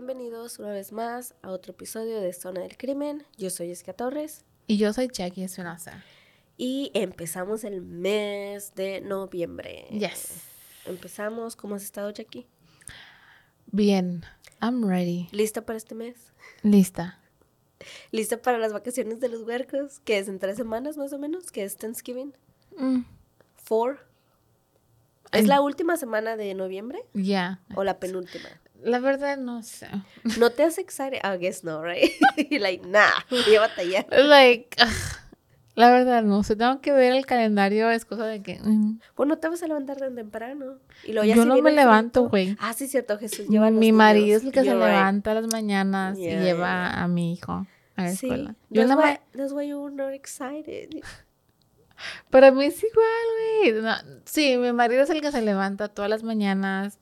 Bienvenidos una vez más a otro episodio de Zona del Crimen. Yo soy Jessica Torres Y yo soy Jackie Espinosa. y empezamos el mes de noviembre. Yes. Empezamos. ¿Cómo has estado, Jackie? Bien, I'm ready. ¿Lista para este mes? Lista. ¿Lista para las vacaciones de los huercos? Que es en tres semanas más o menos, que es Thanksgiving. Mm, Four. ¿Es la última semana de noviembre Ya. o la penúltima? La verdad no sé. ¿No te hace excited? I guess no, right? You're like, nah, voy a batallar. Like, la verdad no sé. Tengo que ver el calendario. Es cosa de que. mm, Bueno, te vas a levantar tan temprano. Y luego ya Yo se no me levanto, güey. Ah, sí, cierto, Jesús lleva a los Mi niños. marido es el que se You're right. levanta a las mañanas Yeah, y lleva yeah. a mi hijo a la Sí, escuela. Yo that's, why, that's why you're not excited. Para mí es igual, güey. No, sí, mi marido es el que se levanta todas las mañanas,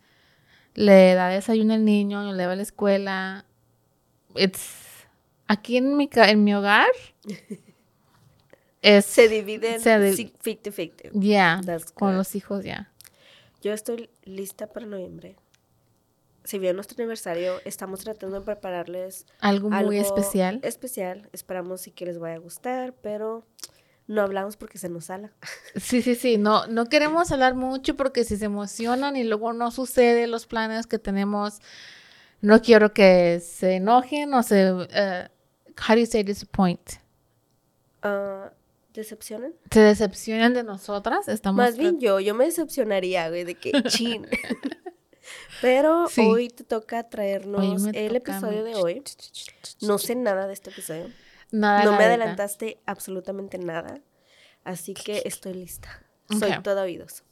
le da desayuno al niño, lo lleva a la escuela. It's aquí en mi ca- en mi hogar es Se dividen Se di- 50-50. ya That's con good. los hijos ya. Yo estoy lista para noviembre. Si viene nuestro aniversario, estamos tratando de prepararles Algo muy algo especial. Especial. Esperamos sí que les vaya a gustar, pero no hablamos porque se nos sala. Sí, sí, sí, no no queremos hablar mucho porque si se emocionan y luego no sucede los planes que tenemos, no quiero que se enojen o se uh, how do you say disappoint? Ah, ¿Decepcionan? se decepcionan de nosotras, estamos Más bien yo, yo me decepcionaría, güey, de que chin. Pero Sí. hoy te toca traernos el toca episodio de hoy. No sé nada de este episodio. Nada no me neta. adelantaste absolutamente nada. Así que estoy lista. Soy Ok. todo oídos.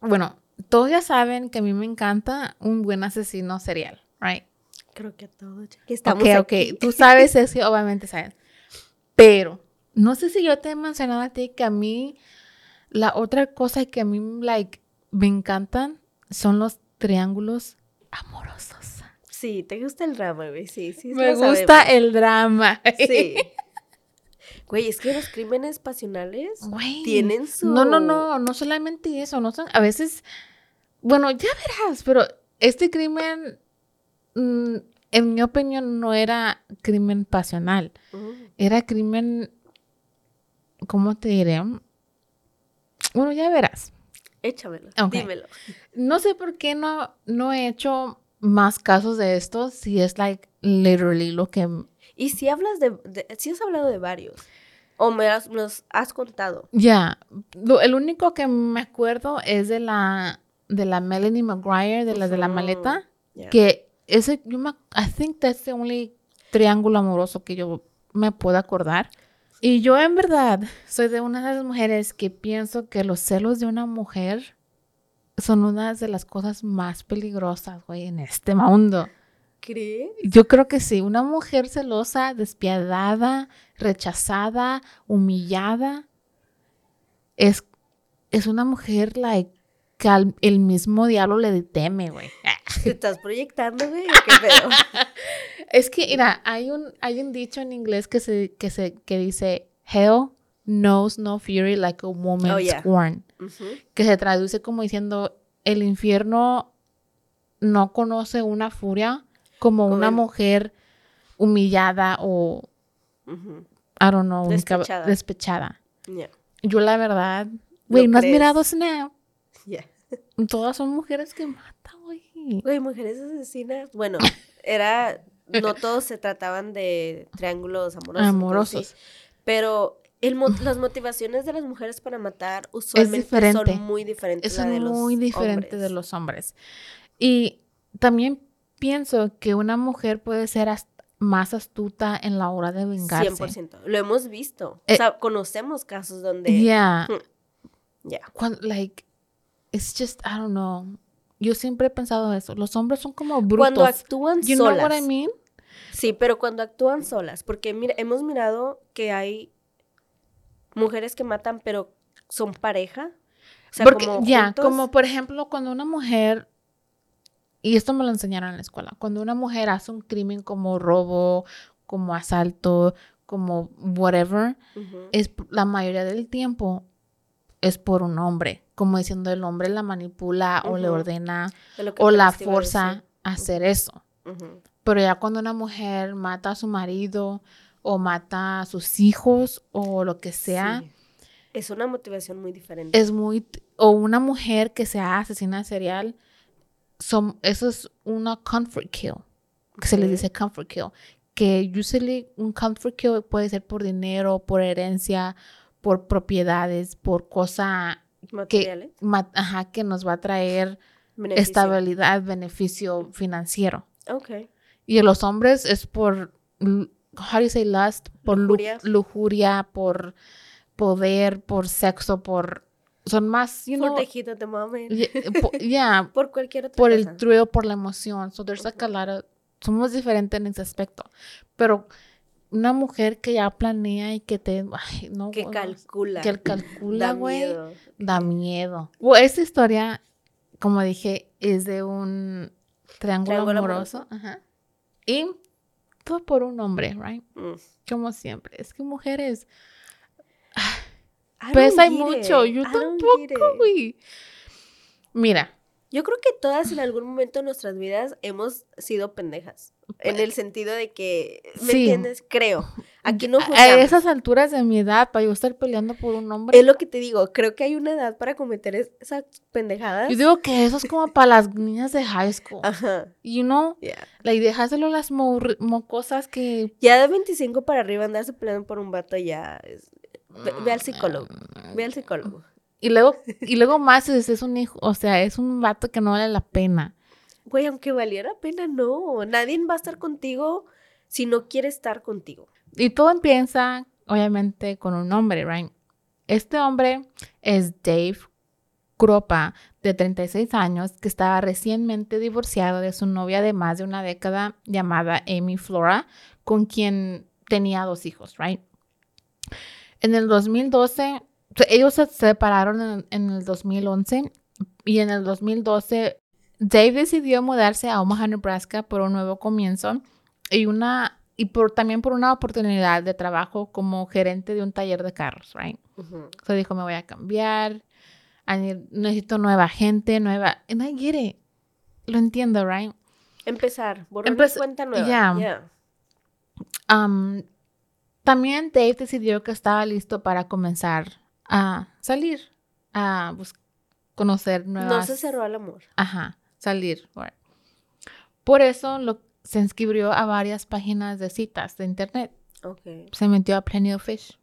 Bueno, todos ya saben que a mí me encanta un buen asesino serial, right? Creo que a todos. ya que estamos ok, aquí. ok, tú sabes eso, obviamente sabes. Pero no sé si yo te he mencionado a ti que a mí la otra cosa que a mí like me encantan son los triángulos amorosos. Sí, te gusta el drama, güey. Sí, sí. me gusta sabemos. el drama. Sí. Güey, es que los crímenes pasionales Güey, tienen su. No, no, no, no solamente eso, no son, a veces, bueno, ya verás, pero este crimen, mm, en mi opinión, no era crimen pasional, Mm, era crimen, ¿cómo te diré? Bueno, ya verás. Échamelo. Dímelo. No sé por qué no, no he hecho más casos de estos, si es like literally lo que Y si hablas de, de- Si has hablado de varios. O me has, nos has contado. Ya, lo- el único que me acuerdo es de la de la Melanie McGuire, de la de la maleta, que ese, yo me, I think that's the only triángulo amoroso que yo me puedo acordar. Y yo en verdad soy de una de las mujeres que pienso que los celos de una mujer son una de las cosas más peligrosas, güey, en este mundo. ¿Crees? Yo creo que sí, una mujer celosa, despiadada, rechazada, humillada, es, es una mujer like, que al- el mismo diablo le teme, güey. ¿Te estás proyectando, güey? ¿O qué pedo? Es que, mira, hay un, hay un dicho en inglés que, se, que, se, que dice, Hell knows no fury like a woman Oh, yeah. scorned, Ujú. que se traduce como diciendo, el infierno no conoce una furia como una mujer humillada o, Ujú. I don't know, Despechada. despechada. Yo la verdad, güey, ¿no has mirado Snap? Ya. Todas son mujeres que matan, güey. Güey, mujeres asesinas. Bueno, era. No todos se trataban de triángulos amorosos. Amorosos. sí. Pero el las motivaciones de las mujeres para matar usualmente son muy diferentes. Es la de los muy diferente de los hombres. Y también pienso que una mujer puede ser más astuta en la hora de vengarse. 100%. Lo hemos visto. Eh, o sea, conocemos casos donde. Yeah. Ya. Cuando, like, it's just, I don't know. Yo siempre he pensado eso. Los hombres son como brutos. Cuando actúan you solas. know what I mean? Sí, pero cuando actúan solas, porque mira, hemos mirado que hay mujeres que matan, pero son pareja. O sea, Porque, como ya, como por ejemplo, cuando una mujer, y esto me lo enseñaron en la escuela, cuando una mujer hace un crimen como robo, como asalto, como whatever, es la mayoría del tiempo es por un hombre, como diciendo el hombre la manipula o le ordena o la forza a hacer eso. Pero ya cuando una mujer mata a su marido o mata a sus hijos o lo que sea, Sí. Es una motivación muy diferente. es muy o una mujer que sea asesina serial son eso es una comfort kill que se les dice comfort kill que usually un comfort kill puede ser por dinero por herencia por propiedades por cosa que ma- ajá, que nos va a traer Beneficio. estabilidad beneficio financiero Ok. y en los hombres es por how do you say lust por lu- Lujuria. lujuria por poder por sexo por son más you know mame. Ye- po- yeah, Por cualquier otra por cosa. el thrill, por la emoción. So there's like a lot of- somos diferentes en ese aspecto. Pero una mujer que ya planea y que te, ay, no, que calcula. que calcula, Da güey, miedo. da miedo. Esta historia, como dije, es de un triángulo, Triángulo amoroso. Ajá. Y todo por un hombre, right? Mm. Como siempre. Es que mujeres, pesa mucho. it. Yo tampoco, güey. Mira, Yo creo que todas en algún momento de nuestras vidas hemos sido pendejas. En el sentido de que, ¿me Sí. entiendes? Creo. Aquí no a juzgamos. esas alturas de mi edad, para yo estar peleando por un hombre. Es lo que te digo. Creo que hay una edad para cometer es- esas pendejadas. Yo digo que eso es como para las niñas de high school. Ajá. You know, ya. like dejárselo a las mocosas que. Ya de 25 para arriba andarse peleando por un vato ya es... Ve, ve al psicólogo. Ve al psicólogo. Y luego, y luego más es, es un hijo, o sea, es un vato que no vale la pena. Güey, aunque valiera pena, no. Nadie va a estar contigo si no quiere estar contigo. Y todo empieza, obviamente, con un hombre, right? Este hombre es Dave Kropa, de 36 años, que estaba recientemente divorciado de su novia de más de una década llamada Amy Flora, con quien tenía dos hijos, right? En el 2012, o sea, ellos se separaron en, en el 2011 y en el 2012 Dave decidió mudarse a Omaha, Nebraska por un nuevo comienzo y una y por también por una oportunidad de trabajo como gerente de un taller de carros, right? Ujú. So dijo, me voy a cambiar, necesito nueva gente, nueva, and I get it. Lo entiendo, right? Empezar. Borrar Empez- cuenta nueva. Ya. Um, también Dave decidió que estaba listo para comenzar a salir, a conocer nuevas... No se cerró al amor. Ajá, salir. right. Por eso lo, se inscribió a varias páginas de citas de internet. Ok. Se metió a Plenty of Fish.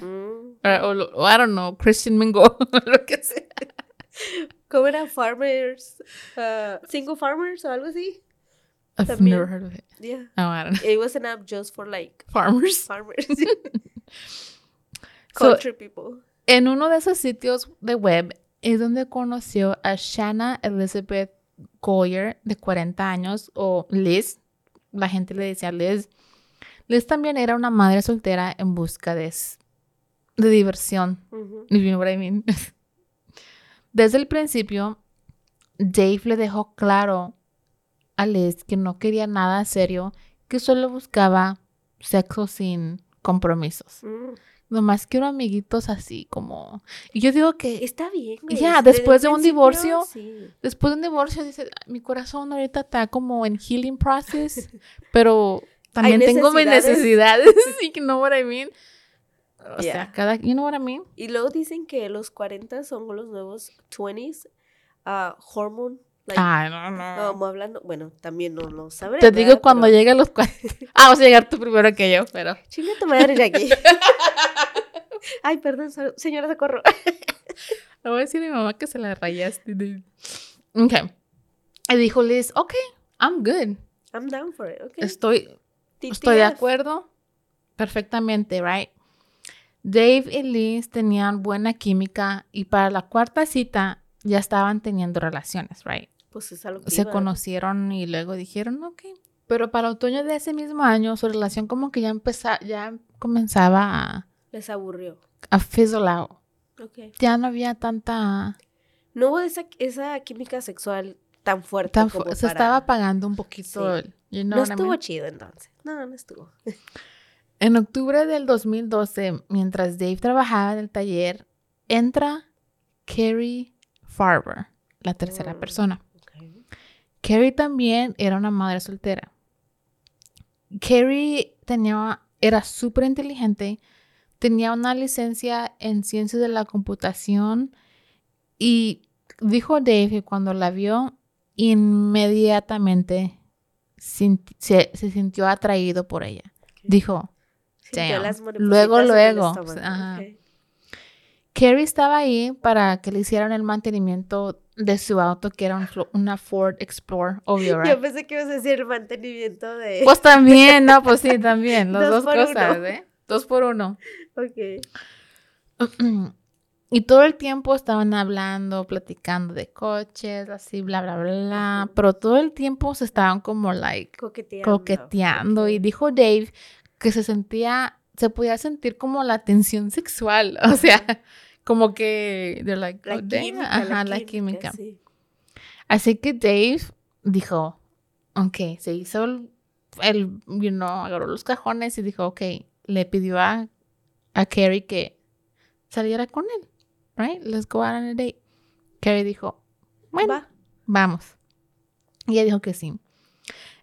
Mm. O, I don't know, Christian Mingo, lo que sea. ¿Cómo era? Farmers. uh, single farmers o algo así. I've También. never heard of it. Yeah. Oh, I don't know. It was an app just for like Farmers. farmers. So, Country people. en uno de esos sitios de web es donde conoció a Shanna Elizabeth Goyer, de 40 años, o Liz. La gente le decía Liz. Liz también era una madre soltera en busca de, de diversión. Ujú. If you know what I mean. Desde el principio, Dave le dejó claro a Liz que no quería nada serio, que solo buscaba sexo sin compromisos. Mm. Nomás quiero amiguitos así como... Y yo digo que Está bien. Ya, Desde después de un divorcio, sí. después de un divorcio dice, mi corazón ahorita está como en healing process, pero también tengo mis necesidades. you know what I mean? O Yeah. sea, cada, you know what I mean? Y luego dicen que los 40 son los nuevos 20s. ah, hormone. Like, Ay, no, no. como hablando. Bueno, también no lo sabré. Te digo cuando llegue a los 40. Ah, vas a llegar tú primero que yo, pero. Chinga tu madre, Jackie. Ay, perdón, señora Socorro. Le voy a decir a mi mamá que se la rayaste. de- Ok. Y dijo Liz, ok, I'm good. I'm down for it, okay. Estoy, estoy de acuerdo perfectamente, right? Dave y Liz tenían buena química y para la cuarta cita ya estaban teniendo relaciones, right? Pues es que Se iba. conocieron y luego dijeron, ok. Pero para otoño de ese mismo año, su relación como que ya empezaba, ya comenzaba a, Les aburrió. a fizzle out. Okay. Ya no había tanta... No hubo esa, esa química sexual tan fuerte tan como fu- se para- estaba apagando un poquito. Sí. you know No I estuvo mean? chido entonces. No, no estuvo. En octubre del 2012, mientras Dave trabajaba en el taller, entra Carrie Farber, la tercera Mm. persona. Carrie también era una madre soltera. Carrie tenía, era súper inteligente, tenía una licencia en ciencias de la computación y dijo Dave que cuando la vio, inmediatamente se, se sintió atraído por ella. Dijo, las Luego, luego, ajá. Carrie estaba ahí para que le hicieran el mantenimiento de su auto, que era un una Ford Explorer, obvio, right? Yo pensé que ibas a decir el mantenimiento de... Pues también, no, pues sí, también, las Dos dos cosas, uno. ¿eh? Dos por uno. ok. Y todo el tiempo estaban hablando, platicando de coches, así, bla, bla, bla. Pero todo el tiempo se estaban como, like, Coqueteando. coqueteando. Y dijo Dave que se sentía, se podía sentir como la tensión sexual. O sea, como que, they're like, La oh, damn. química, Ajá, la química. sí. Así que Dave dijo, ok, se hizo el, el, you know, agarró los cajones y dijo, ok, le pidió a, a Carrie que saliera con él, right? Let's go out on a date. Carrie dijo, bueno, Va. vamos. Y ella dijo que sí.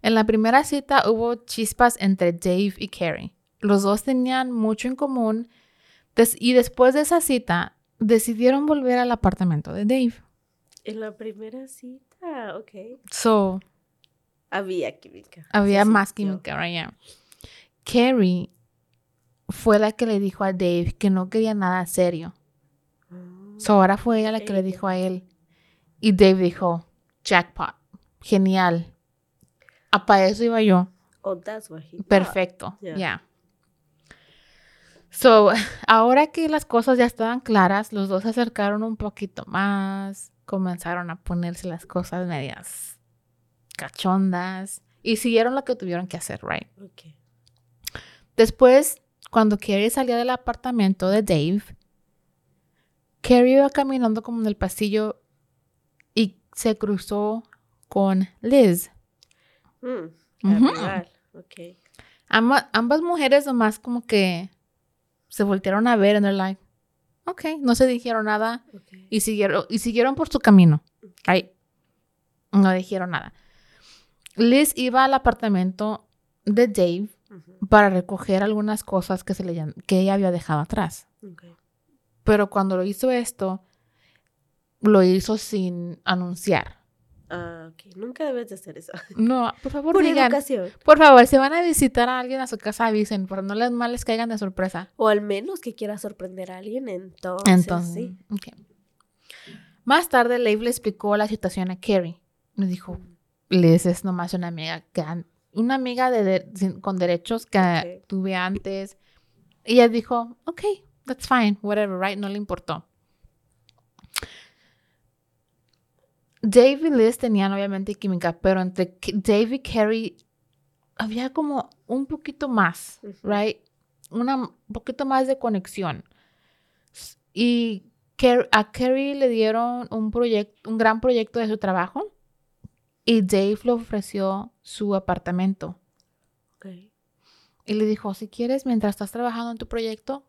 En la primera cita hubo chispas entre Dave y Carrie. Los dos tenían mucho en común des- y después de esa cita decidieron volver al apartamento de Dave. En la primera cita, ok. So, Había química. había más química, right? Yeah. Carrie fue la que le dijo a Dave que no quería nada serio. Ah, So ahora fue ella la que le dijo a él. Y Dave dijo, jackpot, genial. Para eso iba yo. Oh, that's what he. Perfecto, ya. Yeah. So, ahora que las cosas ya estaban claras, los dos se acercaron un poquito más, comenzaron a ponerse las cosas medias cachondas y siguieron lo que tuvieron que hacer, right? Ok. Después, cuando Carrie salía del apartamento de Dave, Carrie iba caminando como en el pasillo y se cruzó con Liz. Mm, Ujú. arribar, Ok. Amba- ambas mujeres nomás como que se voltearon a ver and they're like, ok, no se dijeron nada y siguieron, y siguieron por su camino. Right? No dijeron nada. Liz iba al apartamento de Dave para recoger algunas cosas que, se le, que ella había dejado atrás. Pero cuando lo hizo esto, lo hizo sin anunciar. Ah, ok. Nunca debes de hacer eso. No, por favor, Por digan. educación. Por favor, si van a visitar a alguien a su casa, avisen, para no les mal les caigan de sorpresa. O al menos que quiera sorprender a alguien, entonces, Entonces, sí. Más tarde, Leif le explicó la situación a Carrie. Le dijo, Liz es nomás una amiga, que una amiga de, de- con derechos que tuve antes. Y ella dijo, ok, that's fine, whatever, right? No le importó. Dave y Liz tenían obviamente química, pero entre Dave y Carrie había como un poquito más, right? Una, un poquito más de conexión. Y a Carrie le dieron un proyecto, un gran proyecto de su trabajo y Dave le ofreció su apartamento. Ok. Y le dijo, si quieres, mientras estás trabajando en tu proyecto,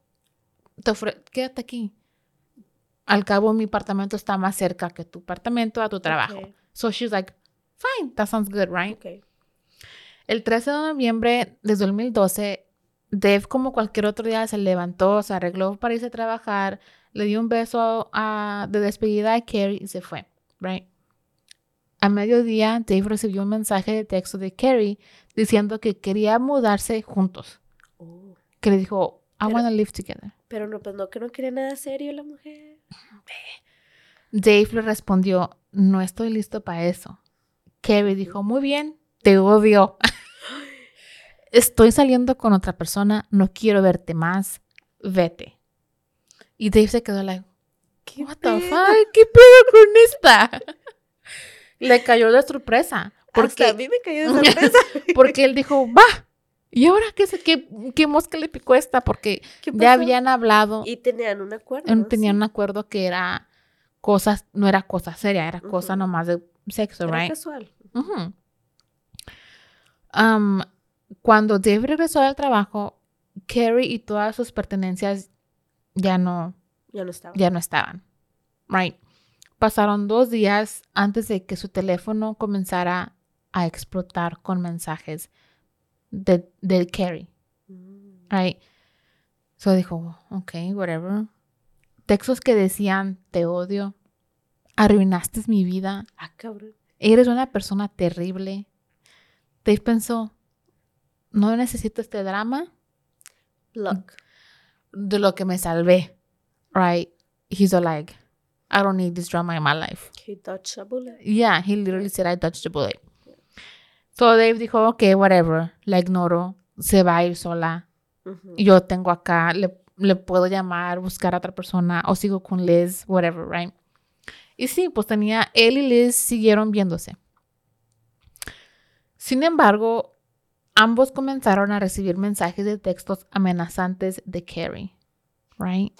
te quédate aquí. Al cabo, mi apartamento está más cerca que tu apartamento a tu trabajo. So she's like, fine, that sounds good, right? Ok. El 13 de noviembre de 2012, Dave, como cualquier otro día, se levantó, se arregló para irse a trabajar, le dio un beso a- de despedida a Carrie y se fue, right? A mediodía, Dave recibió un mensaje de texto de Carrie diciendo que quería mudarse juntos. Oh. Que le dijo, I Pero- wanna live together. Pero no, pues no, que no quiere nada serio la mujer. Dave le respondió, no estoy listo para eso. Carrie dijo, muy bien, te odio. Estoy saliendo con otra persona, no quiero verte más, vete. Y Dave se quedó like, ¿Qué what the fuck, ¿qué pedo con esta? Le cayó de sorpresa. Hasta Porque, a mí me cayó de sorpresa. porque él dijo, va. ¿Y ahora qué, qué, qué mosca le picó esta? Porque ¿Qué ya habían hablado Y tenían un acuerdo. tenían un acuerdo que era cosas, no era cosa seria, era cosa nomás de sexo, Era right? casual. Cuando Dave regresó al trabajo, Carrie y todas sus pertenencias ya no, Ya no estaba. ya no estaban, right? Pasaron dos días antes de que su teléfono comenzara a explotar con mensajes de, de Carrie. Mm. Right. So dijo, ok, whatever. Textos que decían, te odio, arruinaste mi vida, Ah, cabrón. eres una persona terrible. Dave pensó, no necesito este drama Block. de lo que me salvé. Right. He's all like, I don't need this drama in my life. He dodged a bullet. Yeah, he literally said I dodged the bullet. So Dave dijo, ok, whatever, la ignoro, se va a ir sola. Yo tengo acá, le, le puedo llamar, buscar a otra persona o sigo con Liz, whatever, right? Y sí, pues tenía, él y Liz siguieron viéndose. Sin embargo, ambos comenzaron a recibir mensajes de textos amenazantes de Carrie, right?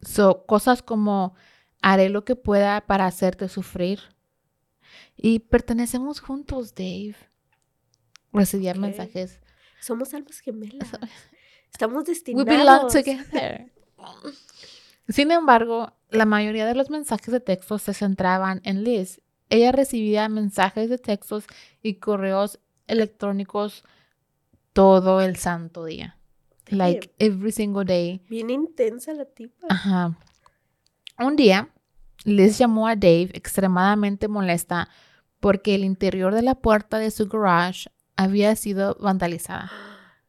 So, cosas como, haré lo que pueda para hacerte sufrir. Y pertenecemos juntos, Dave. Recibía mensajes Somos almas gemelas. Estamos We destinados. belong together. Sin embargo, la mayoría de los mensajes de texto se centraban en Liz. Ella recibía mensajes de textos y correos electrónicos todo el santo día. Like every single day. Bien intensa la tipa. Ajá. Un día, Liz llamó a Dave extremadamente molesta porque el interior de la puerta de su garage había sido vandalizada.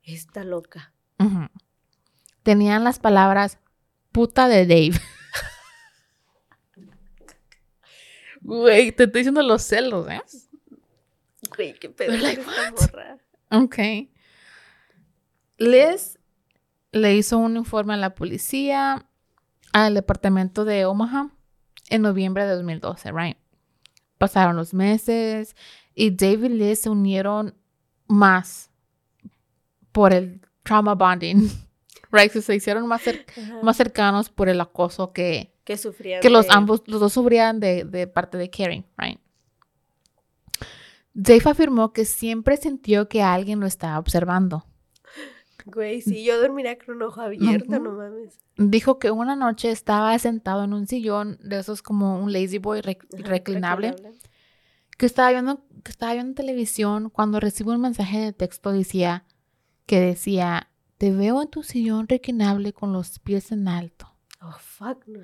Está loca. Tenían las palabras puta de Dave. Güey, te estoy diciendo los celos, ¿eh? Güey, qué pedo Like. Ok. Liz le hizo un informe a la policía, al departamento de Omaha, en noviembre de 2012, right? Pasaron los meses y Dave y Liz se unieron más por el trauma bonding, right? So, se hicieron más, cer- Ajá. más cercanos por el acoso que, que sufrían. que los ambos, los dos sufrían de, de parte de Carrie, right? Dave afirmó que siempre sintió que alguien lo estaba observando. Güey, sí, yo dormiría con un ojo abierto, no mames. Dijo que una noche estaba sentado en un sillón de esos como un lazy boy rec- Ajá, reclinable, que estaba viendo que estaba viendo televisión cuando recibió un mensaje de texto decía que decía te veo en tu sillón reclinable con los pies en alto Oh, fuck no.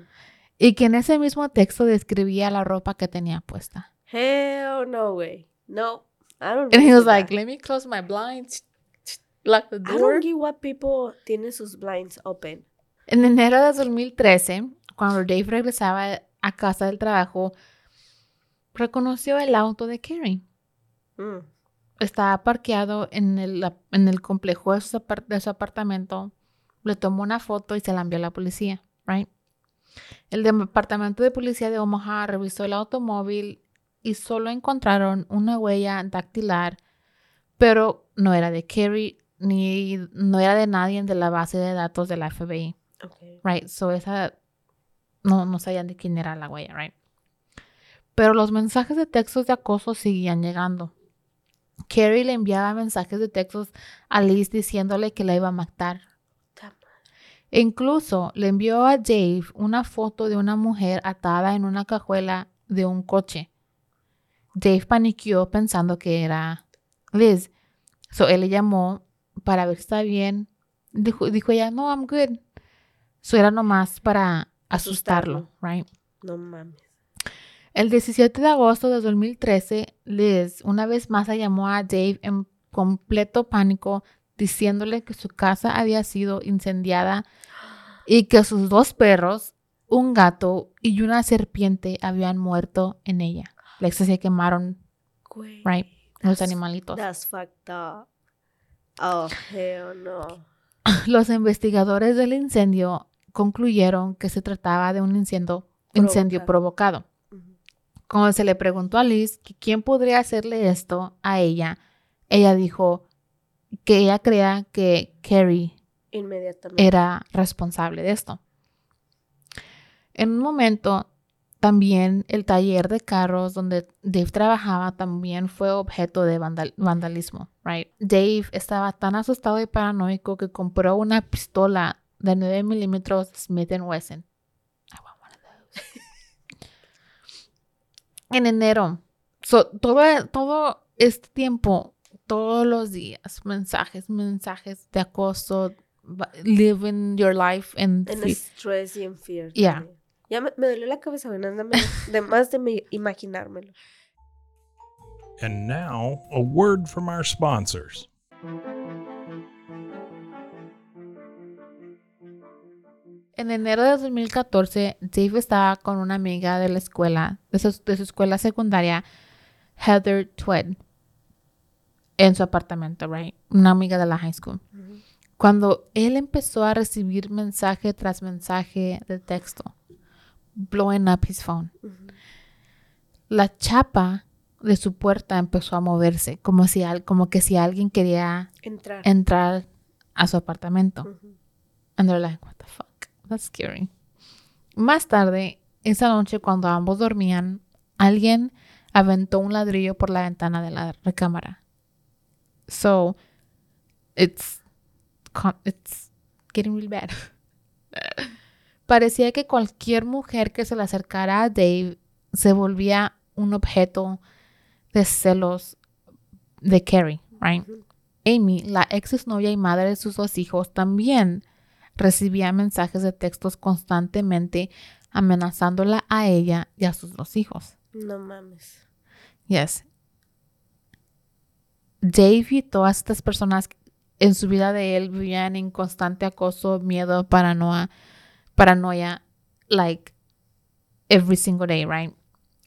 y que en ese mismo texto describía la ropa que tenía puesta. Hell no, güey. No. I don't And he was that. like, let me close my blinds, lock the I door. don't get what people tienen sus blinds open. En enero de 2013, cuando Dave regresaba a casa del trabajo, reconoció el auto de Carrie. Mm. Estaba parqueado en el, en el complejo de su, apar- de su apartamento. Le tomó una foto y se la envió a la policía, right? El departamento de policía de Omaha revisó el automóvil y solo encontraron una huella dactilar, pero no era de Carrie ni no era de nadie de la base de datos de la FBI. Okay. Right, so esa no, no sabían de quién era la huella, right? Pero los mensajes de textos de acoso seguían llegando. Carrie le enviaba mensajes de textos a Liz diciéndole que la iba a matar. E incluso le envió a Dave una foto de una mujer atada en una cajuela de un coche. Dave paniqueó pensando que era Liz. So él le llamó para ver si está bien Dijo, dijo ella, no, I'm good. Eso era nomás para asustarlo, Asustarlo. right? No mames. El 17 de agosto de 2013, Liz una vez más llamó a Dave en completo pánico, diciéndole que su casa había sido incendiada y que sus dos perros, un gato y una serpiente habían muerto en ella. Like, se quemaron, Güey. right, los animalitos. That's fucked up. Oh, hell no. Los investigadores del incendio concluyeron que se trataba de un incendio, incendio provocado. Cuando se le preguntó a Liz que quién podría hacerle esto a ella, ella dijo que ella creía que Carrie Inmediatamente. era responsable de esto. En un momento, también el taller de carros donde Dave trabajaba también fue objeto de vandal- vandalismo, right? Dave estaba tan asustado y paranoico que compró una pistola de 9 milímetros Smith Wesson. I want one of those. en enero, so, todo, todo este tiempo, todos los días, mensajes, mensajes de acoso, living your life in En fear. stress y en fear. Yeah. Ya me, me dolió la cabeza, güey, nada más de más de me- imaginármelo. And now, a word from our sponsors. En enero de 2014, Dave estaba con una amiga de la escuela, de su, de su escuela secundaria, Heather Twed, en su apartamento, right? Una amiga de la high school. Cuando él empezó a recibir mensaje tras mensaje de texto, blowing up his phone, la chapa de su puerta empezó a moverse, como, si, al- como que si alguien quería Entrar. entrar a su apartamento. Ujú. And they're like, what the fuck? That's scary. Más tarde, esa noche, cuando ambos dormían, alguien aventó un ladrillo por la ventana de la recámara. So, it's, it's getting really bad. Parecía que cualquier mujer que se le acercara a Dave se volvía un objeto de celos de Carrie, right? Amy, la ex exnovia y madre de sus dos hijos, también recibía mensajes de textos constantemente amenazándola a ella y a sus dos hijos. No mames. Yes. Dave y todas estas personas en su vida de él vivían en constante acoso, miedo, paranoia, paranoia, like every single day, right?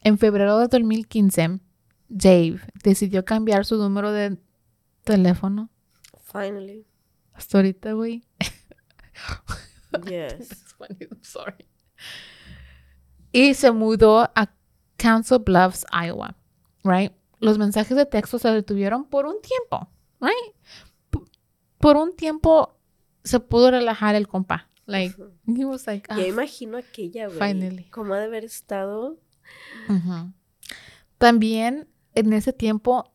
En febrero de 2015, Dave decidió cambiar su número de teléfono. Finally. Hasta ahorita, güey. Yes. It's funny, I'm sorry. Y se mudó a Council Bluffs, Iowa, right? Los mensajes de texto se detuvieron por un tiempo, right? Por un tiempo se pudo relajar el compa. Like, he was like, ah, Ya imagino aquella, güey. Finally. Cómo ha de haber estado. También en ese tiempo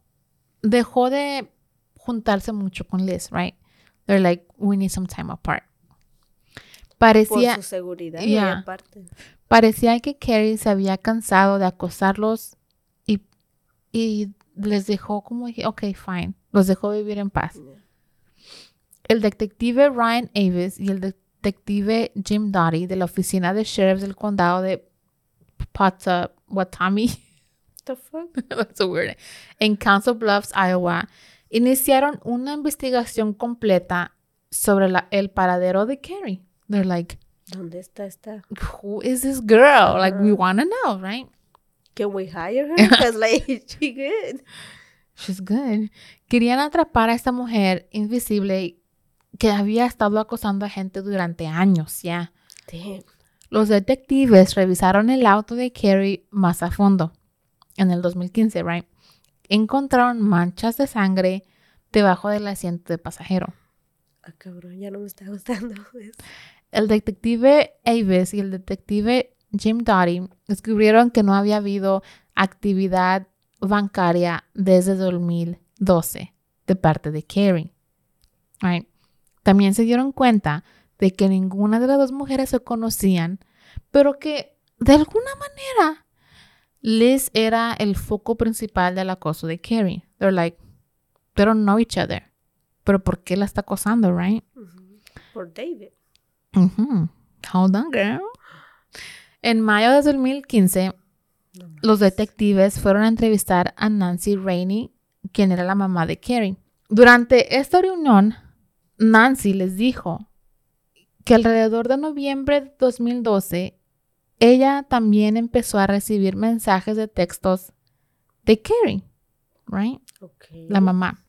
dejó de juntarse mucho con Liz, right? They're like, we need some time apart. Por Parecía, su seguridad. Y Yeah. aparte. parecía que Carrie se había cansado de acosarlos y, y les dejó como, dije, ok, fine, los dejó vivir en paz. Yeah. El detective Ryan Avis y el detective Jim Dottie de la oficina de sheriff del condado de Pottawatomie The fuck? That's a weird. En Council Bluffs, Iowa, iniciaron una investigación completa sobre la- el paradero de Carrie. They're like, ¿Dónde está esta? who is this girl? Like, we want to know, right? Can we hire her? Because like she good. She's good. Querían atrapar a esta mujer invisible que había estado acosando a gente durante años ya. Damn. Los detectives revisaron el auto de Carrie más a fondo en el 2015, right? Encontraron manchas de sangre debajo del asiento de pasajero. Ah, cabrón, ya no me está gustando. eso. El detective Avis y el detective Jim Dottie descubrieron que no había habido actividad bancaria desde 2012 de parte de Carrie. Right? También se dieron cuenta de que ninguna de las dos mujeres se conocían, pero que de alguna manera Liz era el foco principal del acoso de Carrie. They're like, they don't know each other. Pero ¿por qué la está acosando, right? Por David. Hold on, girl. En mayo de 2015, los detectives fueron a entrevistar a Nancy Rainey, quien era la mamá de Carrie. Durante esta reunión, Nancy les dijo que alrededor de noviembre de 2012, ella también empezó a recibir mensajes de textos de Carrie, right? Ok. la mamá,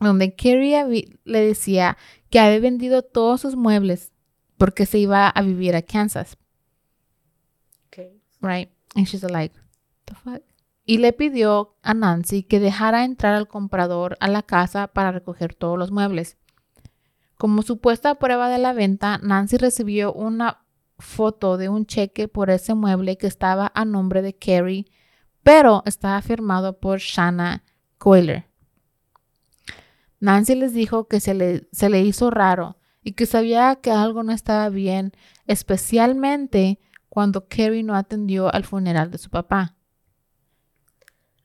donde Carrie le decía que había vendido todos sus muebles porque se iba a vivir a Kansas, right? And she's like, the fuck? Y le pidió a Nancy que dejara entrar al comprador a la casa para recoger todos los muebles. Como supuesta prueba de la venta, Nancy recibió una foto de un cheque por ese mueble que estaba a nombre de Carrie, pero estaba firmado por Shanna Coiler. Nancy les dijo que se le, se le hizo raro y que sabía que algo no estaba bien, especialmente cuando Carrie no atendió al funeral de su papá.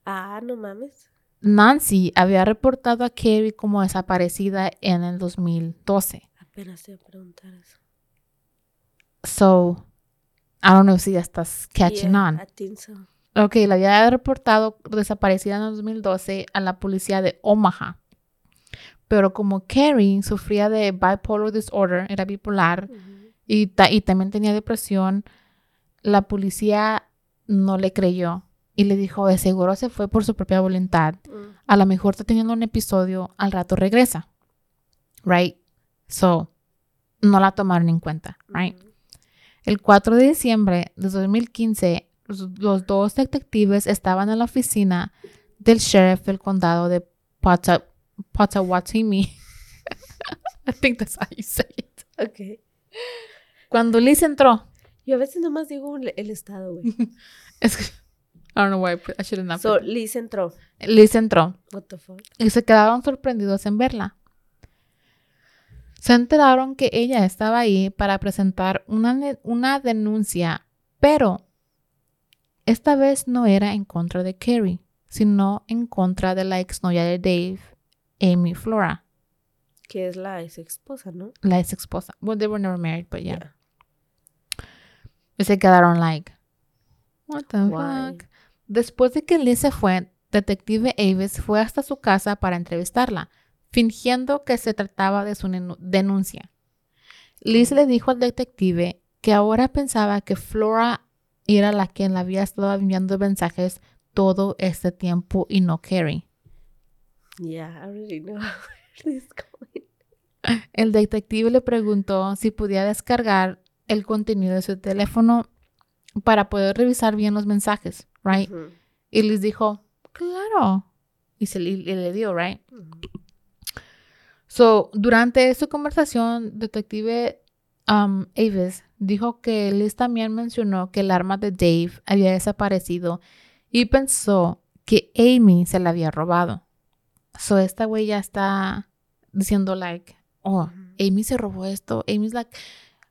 Ah, no mames. Nancy había reportado a Carrie como desaparecida en el 2012. Apenas te iba a preguntar eso. So, I don't know si ya estás catching Yeah, on. I think so. Ok, la había reportado desaparecida en el 2012 a la policía de Omaha. Pero como Carrie sufría de bipolar disorder, era bipolar y, ta- y también tenía depresión, la policía no le creyó y le dijo, de seguro se fue por su propia voluntad. Mm. A lo mejor está teniendo un episodio, al rato regresa. Right? So, no la tomaron en cuenta. Right? El 4 de diciembre de 2015, los, los dos detectives estaban en la oficina del sheriff del condado de Pota- Potawatomi. I think that's how you say it. Ok. Cuando Liz entró, Yo a veces nomás digo el, estado, güey. es que, I don't know why I, shouldn't have So, Liz entró. Liz entró What the fuck? y se quedaron sorprendidos en verla. Se enteraron que ella estaba ahí para presentar una, una denuncia, pero esta vez no era en contra de Carrie, sino en contra de la exnovia de Dave, Amy Flora, Que es la ex esposa, ¿no? la ex esposa. Well, they were never married, but yeah. Yeah. Y se quedaron like, what the Why? fuck? Después de que Liz se fue, Detective Avis fue hasta su casa para entrevistarla, fingiendo que se trataba de su denuncia. Liz le dijo al detective que ahora pensaba que Flora era la quien le había estado enviando mensajes todo este tiempo y no Carrie. Yeah, I already know where this is going. El detective le preguntó si podía descargar el contenido de su teléfono para poder revisar bien los mensajes, right? Y les dijo, claro. Y se le, y le dio, right? So, durante su conversación, detective um, Avis dijo que Liz también mencionó que el arma de Dave había desaparecido y pensó que Amy se la había robado. So, esta güey ya está diciendo, like, oh. Amy se robó esto. Amy es la.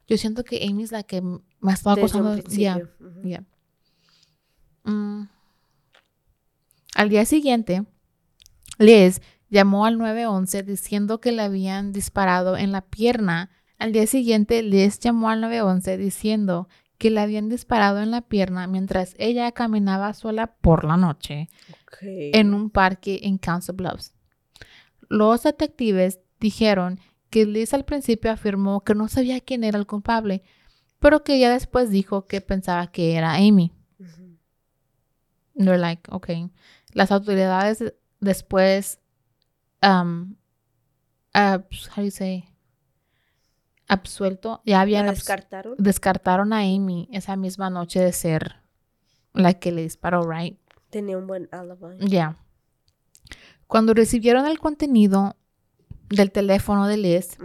Yo siento que Amy es la que me ha estado acosando. Yeah. Ujú. Yeah. Mm. Al día siguiente, Liz llamó al 911 diciendo que le habían disparado en la pierna. Al día siguiente, Liz llamó al 911 diciendo que le habían disparado en la pierna mientras ella caminaba sola por la noche Ok. en un parque en Council Bluffs. Los detectives dijeron que Liz al principio afirmó que no sabía quién era el culpable, pero que ella después dijo que pensaba que era Amy. They're like, okay. Las autoridades después, um, abs- how do you say? Absuelto, ya habían ¿La abs- descartaron? descartaron a Amy esa misma noche de ser la que le disparó, right? Tenía un buen alibi. Ya. Cuando recibieron el contenido del teléfono de Liz,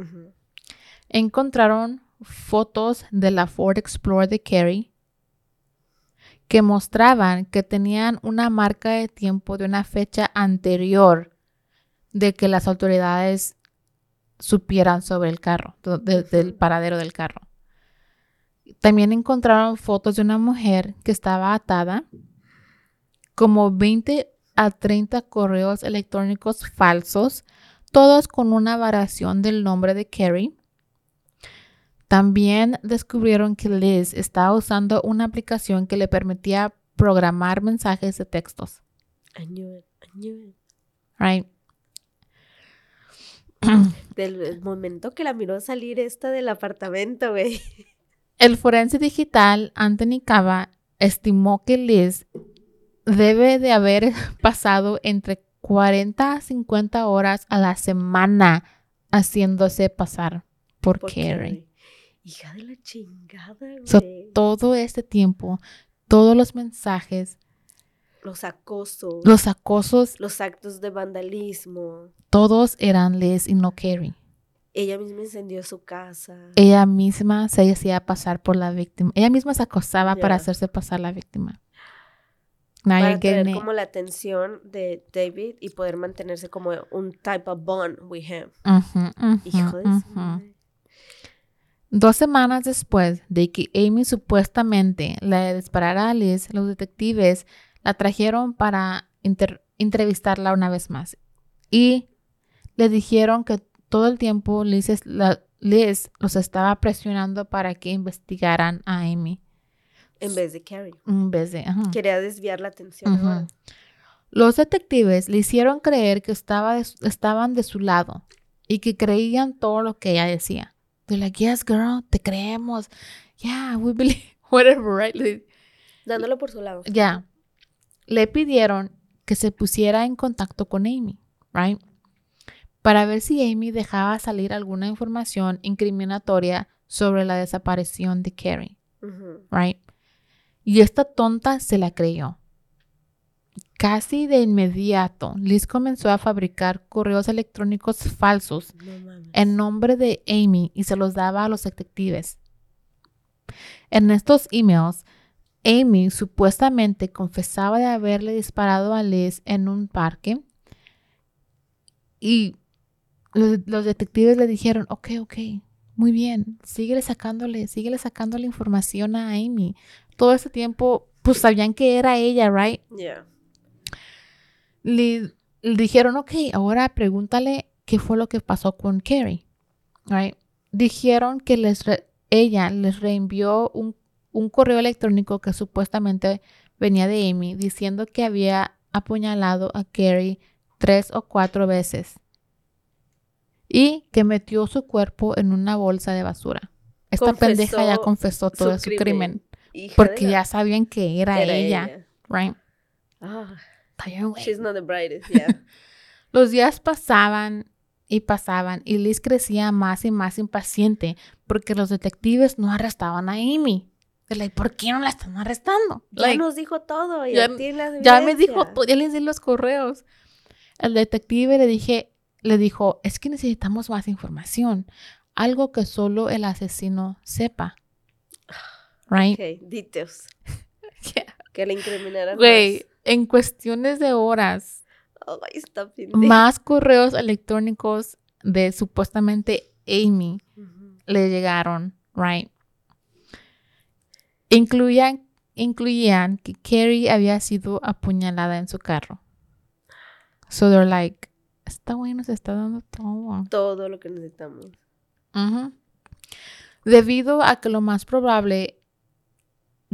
encontraron fotos de la Ford Explorer de Carrie que mostraban que tenían una marca de tiempo de una fecha anterior de que las autoridades supieran sobre el carro, de- del paradero del carro. También encontraron fotos de una mujer que estaba atada, como 20 a 30 correos electrónicos falsos, todos con una variación del nombre de Carrie También descubrieron que Liz estaba usando una aplicación que le permitía programar mensajes de textos. I knew it, I knew it. Right? Del el momento que la miró salir esta del apartamento, güey. El forense digital Anthony Cava estimó que Liz debe de haber pasado entre 40 a 50 horas a la semana haciéndose pasar por, Por Carrie. Carrie. Hija de la chingada, güey. So, todo este tiempo, todos los mensajes, los acosos, los acosos, los actos de vandalismo. todos eran Liz y no Carrie. Ella misma incendió su casa. Ella misma se hacía pasar por la víctima. Ella misma se acosaba para Ya. hacerse pasar la víctima. Para tener como la atención de David y poder mantenerse como un type of bond with him. Hijo de madre. Dos semanas después de que Amy supuestamente le disparara a Liz, los detectives la trajeron para inter- entrevistarla una vez más. Y le dijeron que todo el tiempo Liz, es- la- Liz los estaba presionando para que investigaran a Amy. En vez de Carrie. En vez de... ajá. Quería desviar la atención. Los detectives le hicieron creer que estaba de estaban de su lado y que creían todo lo que ella decía. They're like, yes, girl, te creemos. Yeah, we believe, whatever, right? Dándolo por su lado. Ya. Le pidieron que se pusiera en contacto con Amy, right? Para ver si Amy dejaba salir alguna información incriminatoria sobre la desaparición de Carrie, right? Y esta tonta se la creyó. Casi de inmediato, Liz comenzó a fabricar correos electrónicos falsos No en nombre de Amy y se los daba a los detectives. En estos emails, Amy supuestamente confesaba de haberle disparado a Liz en un parque y los, los detectives le dijeron, ok, ok, muy bien, síguele sacándole, síguele sacándole información a Amy. Todo ese tiempo, pues sabían que era ella, right? Yeah. le, le dijeron, ok, ahora pregúntale qué fue lo que pasó con Carrie. Right? Dijeron que les re- ella les reenvió un, un correo electrónico que supuestamente venía de Amy diciendo que había apuñalado a Carrie tres o cuatro veces y que metió su cuerpo en una bolsa de basura. Esta pendeja ya Confesó confesó todo su su crimen, crimen. Hija porque ya sabían que era, era ella, right? Ah, she's not the brightest, yeah. Los días pasaban y pasaban y Liz crecía más y más impaciente porque los detectives no arrestaban a Amy. Like, ¿por qué no la están arrestando? ya nos dijo todo. ya- Ya, tiene la ya me dijo, ya les di los correos. El detective le dije, le dijo, es que necesitamos más información, algo que solo el asesino sepa. Right? Ok, details. Yeah. Que le incriminaran Güey, en cuestiones de horas, pendeja. más correos electrónicos de supuestamente Amy le llegaron, right? Incluían, incluían que Carrie había sido apuñalada en su carro. So they're like, esta güey nos está dando todo. Todo lo que necesitamos. Ujú. Debido a que lo más probable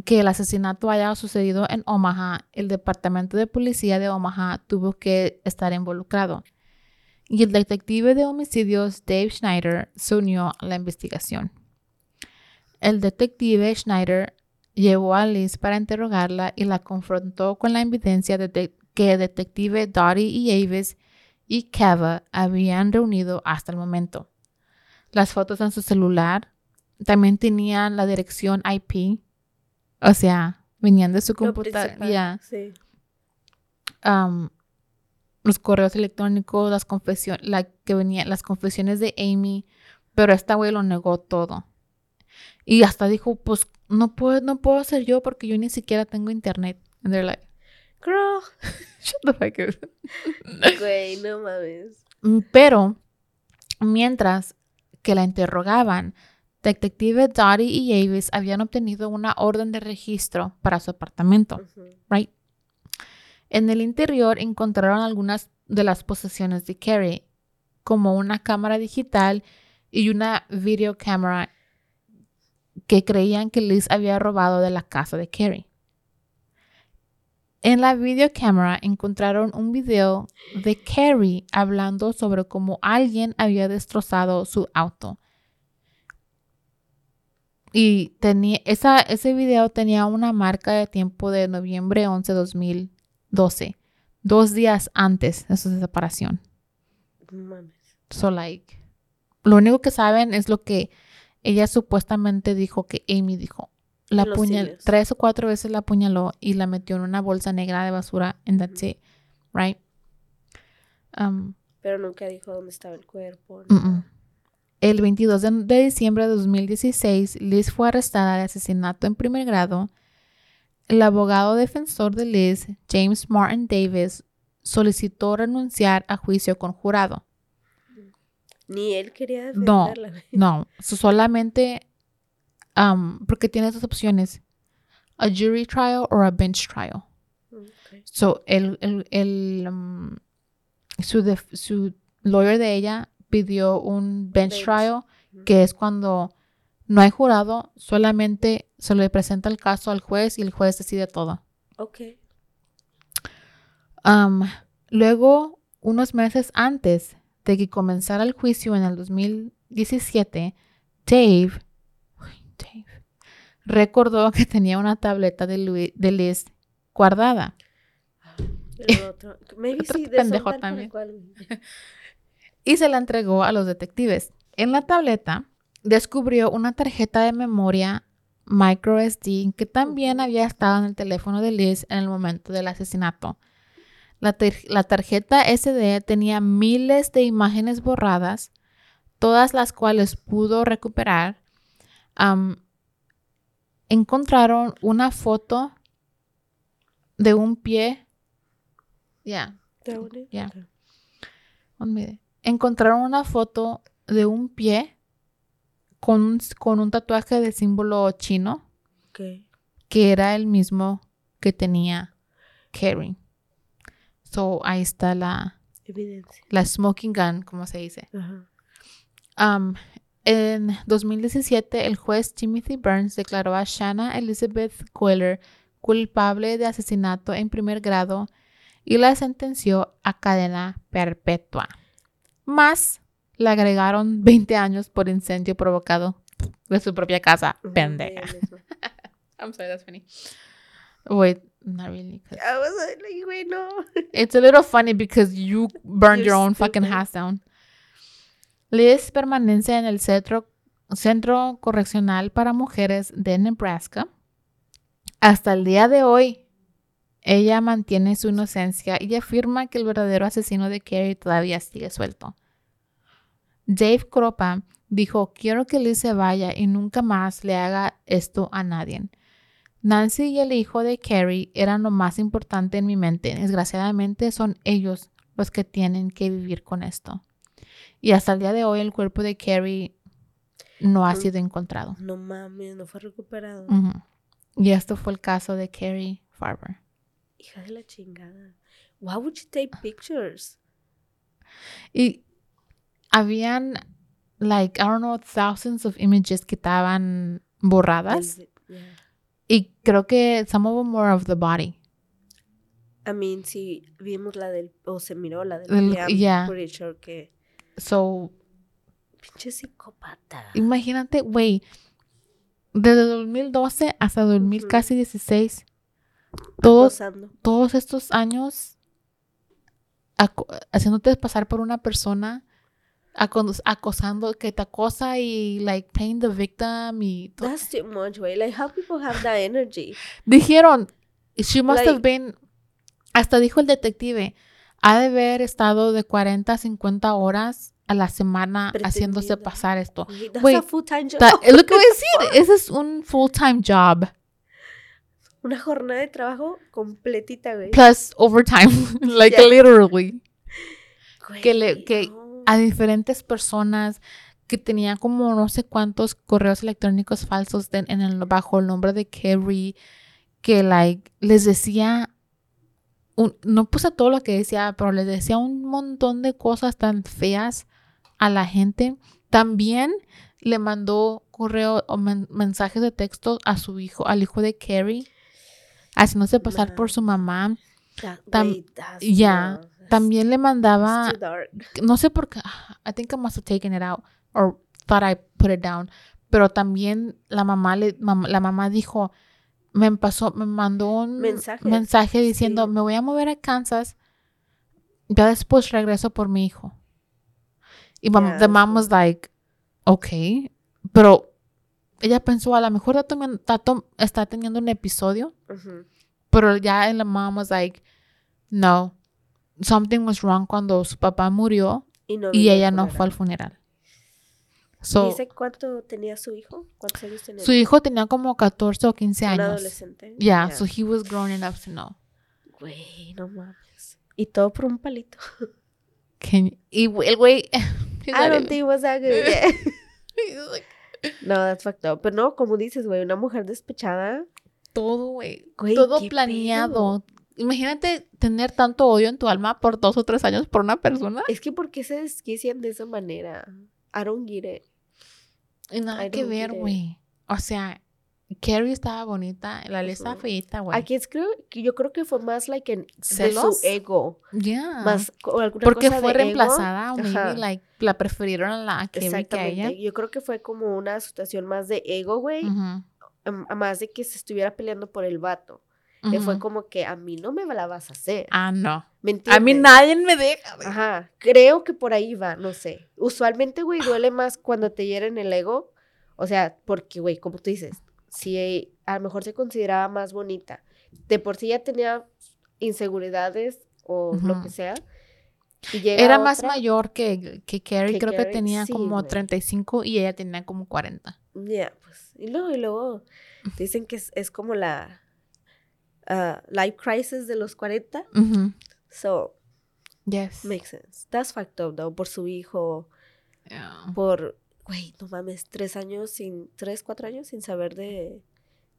que el asesinato haya sucedido en Omaha, el departamento de policía de Omaha tuvo que estar involucrado. Y el detective de homicidios Dave Schneider se unió a la investigación. El detective Schneider llevó a Liz para interrogarla y la confrontó con la evidencia de que detective Dottie y Avis y Kava habían reunido hasta el momento. Las fotos en su celular también tenían la dirección IP, o sea, venían de su computadora. ya. Sí. Los correos electrónicos, las confesiones, la que venía, las confesiones de Amy, pero esta güey lo negó todo. Y hasta dijo, pues no puedo, no puedo ser yo porque yo ni siquiera tengo internet. And they're like, Girl. shut the fuck up. Güey, no mames. Mm, Pero, mientras que la interrogaban, detective Dottie y Avis habían obtenido una orden de registro para su apartamento, right? En el interior encontraron algunas de las posesiones de Carrie, como una cámara digital y una videocámara que creían que Liz había robado de la casa de Carrie. En la videocámara encontraron un video de Carrie hablando sobre cómo alguien había destrozado su auto. Y tenía, esa, ese video tenía una marca de tiempo de noviembre 11, 2012, dos días antes de su separación. No mames. So, like, lo único que saben es lo que ella supuestamente dijo que Amy dijo. La cines. tres o cuatro veces la apuñaló y la metió en una bolsa negra de basura and that's it, right? Um, Pero nunca dijo dónde estaba el cuerpo. mm, mm. El 22 de, diciembre de 2016, Liz fue arrestada de asesinato en primer grado. El abogado defensor de Liz, James Martin Davis, solicitó renunciar a juicio con jurado. Ni él quería No. defenderla. No, so solamente um, porque tiene dos opciones, a jury trial or a bench trial. Ok. So el, el, el, um, su, su lawyer de ella pidió un bench, trial, que es cuando no hay jurado, solamente se le presenta el caso al juez y el juez decide todo. Ok. Um, luego, unos meses antes de que comenzara el juicio en el 2017, Dave, Dave recordó que tenía una tableta de, Lui- de Liz guardada. El otro. Maybe Otro sí, de pendejo también. y se la entregó a los detectives. En la tableta descubrió una tarjeta de memoria micro SD que también había estado en el teléfono de Liz en el momento del asesinato. La, tar- la tarjeta SD tenía miles de imágenes borradas, todas las cuales pudo recuperar. Encontraron una foto de un pie. Ya, Está bonito. Encontraron una foto de un pie con un, con un tatuaje de símbolo chino que era el mismo que tenía Carrie. So ahí está la, Evidencia. la smoking gun, como se dice. Ajá. Um, en 2017, el juez Timothy Burns declaró a Shanna Elizabeth Queller culpable de asesinato en primer grado y la sentenció a cadena perpetua. Más le agregaron 20 años por incendio provocado de su propia casa. Pendeja. I'm sorry, that's funny. Wait, not really. 'cause- I was like, güey, no. It's a little funny because you burned You're your own fucking house down. Liz permanece en el centro, centro correccional para mujeres de Nebraska. Hasta el día de hoy, ella mantiene su inocencia y afirma que el verdadero asesino de Carrie todavía sigue suelto. Dave Cropa dijo, quiero que Liz se vaya y nunca más le haga esto a nadie. Nancy y el hijo de Carrie eran lo más importante en mi mente. Desgraciadamente son ellos los que tienen que vivir con esto. Y hasta el día de hoy el cuerpo de Carrie no ha sido encontrado. No mames, no fue recuperado. Y esto fue el caso de Carrie Farber. Hija de la chingada. Why would you take pictures? Y habían, like, I don't know, thousands of images que estaban borradas. Yeah. Y creo que some of them were of the body. I mean, si vimos la del, o se miró la del I'm yeah. pretty sure que So, pinche psicópata. imagínate, güey, desde 2012 hasta 2000 Ujú. casi 16, todos, todos estos años haciéndote pasar por una persona, aco- acosando, que te acosa y, like, playing the victim y todo. That's too much, güey. Like, how people have that energy? Dijeron, she must Like- have been, hasta dijo el detective, ha de haber estado de 40 a 50 horas a la semana haciéndose pasar esto. That's Güey, a full-time job. Es lo que voy a decir, ese es un full-time job, Una jornada de trabajo completita, güey. plus overtime, like Yeah. literally, Güey, que le- que no. a diferentes personas que tenían como no sé cuántos correos electrónicos falsos de- en el, bajo el nombre de Carrie, que like les decía, un- no puse todo lo que decía, pero les decía un montón de cosas tan feas a la gente. También le mandó correo o men- mensajes de texto a su hijo, al hijo de Carrie, haciéndose pasar por su mamá. Ya, that's- También le mandaba, no sé por qué, I think I must have taken it out or thought I put it down, pero también la mamá le, mam- la mamá dijo, me pasó, me mandó un mensaje diciendo, sí. me voy a mover a Kansas, ya después regreso por mi hijo. Y Ya, the mom was like, okay, pero ella pensó, a lo mejor está, está teniendo un episodio, pero ya la mom was like, no, something was wrong cuando su papá murió Y, no ella no fue al funeral. So, ¿Dice cuánto tenía su hijo? ¿Cuántos años tenía? su hijo tenía como 14 o 15 Un años. adolescente. Yeah, so he was grown enough to know. Güey, no mames. Y todo por un palito. Can you- y el güey... I don't think it was that good. Yeah. No, that's fucked up. Pero no, como dices, güey, una mujer despechada. todo, güey. Todo planeado. Imagínate tener tanto odio en tu alma por dos o tres años por una persona. Es que ¿por qué se desquician de esa manera? I don't get it. Y nada I que ver, güey. O sea, Carrie estaba bonita, la Liz estaba feita, güey. Aquí es creo yo creo que fue más like en de ¿Celos? su ego. Ya. Más o alguna Porque cosa fue de ego. reemplazada o maybe Ajá. like la prefirieron a la a Carrie que a ella. Yo creo que fue como una situación más de ego, güey. Am- a más de que se estuviera peleando por el vato. Que fue ujú. como que a mí no me la vas a hacer. Ah, no. ¿Me A mí nadie me deja. güey. Ajá, creo que por ahí va, no sé. Usualmente, güey, duele más cuando te hieren el ego. O sea, porque, güey, como tú dices, si a lo mejor se consideraba más bonita, de por sí ya tenía inseguridades o lo que sea. y Era más mayor que, que Carrie, Que creo que tenía sí, como güey. 35 y ella tenía como 40. Ya, pues. Y luego, y luego dicen que es, es como la ah, life crisis de los 40. Ujú, So, Yes. makes sense. That's fucked up, though, por su hijo. Yeah. por, güey, no mames, tres años sin, tres, cuatro años sin saber de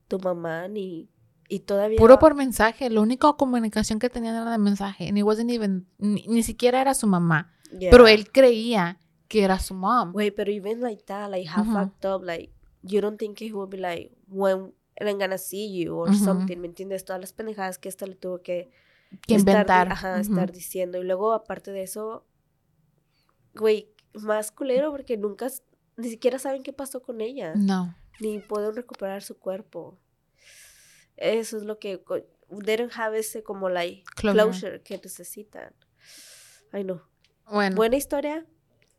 tu mamá ni, y todavía. Puro por mensaje. La única comunicación que tenían era de mensaje. And wasn't even, ni, ni siquiera era su mamá. Yeah. Pero él creía que era su mom. Güey, pero even like that, like how Ujú. fucked up, like, you don't think he would be like, when I'm gonna see you or something, ¿me entiendes? Todas las pendejadas que esta le tuvo que, que estar inventar. ajá, estar diciendo. Y luego, aparte de eso, güey, más culero porque nunca, ni siquiera saben qué pasó con ella. No. ni pueden recuperar su cuerpo. Eso es lo que they don't have ese como like Closure. closure, que necesitan. Ay no. Bueno. Buena historia,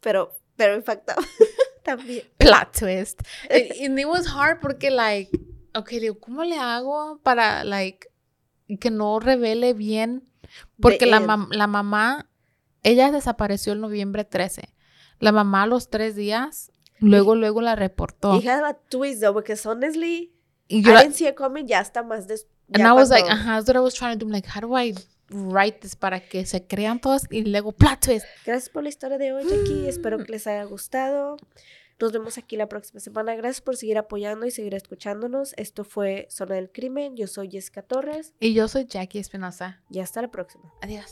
pero pero impactaba también. plot twist. And, and it was hard porque, like, okay, digo, ¿cómo le hago para, like, que no revele bien? Porque la, mam- la mamá, ella desapareció el noviembre 13. La mamá a los tres días, luego, luego la reportó. Y had a twist though, because honestly, Y I didn't see it coming ya está más des and I was like, cuando- ajá, that's what I was trying to do. I'm like, how do I write this para que se crean todos? Y luego, plot twist. Gracias por la historia de hoy, Jackie. Espero que les haya gustado. Nos vemos aquí la próxima semana. Gracias por seguir apoyando y seguir escuchándonos. Esto fue Zona del Crimen. Yo soy Jessica Torres Y yo soy Jackie Espinosa. y hasta la próxima. Adiós.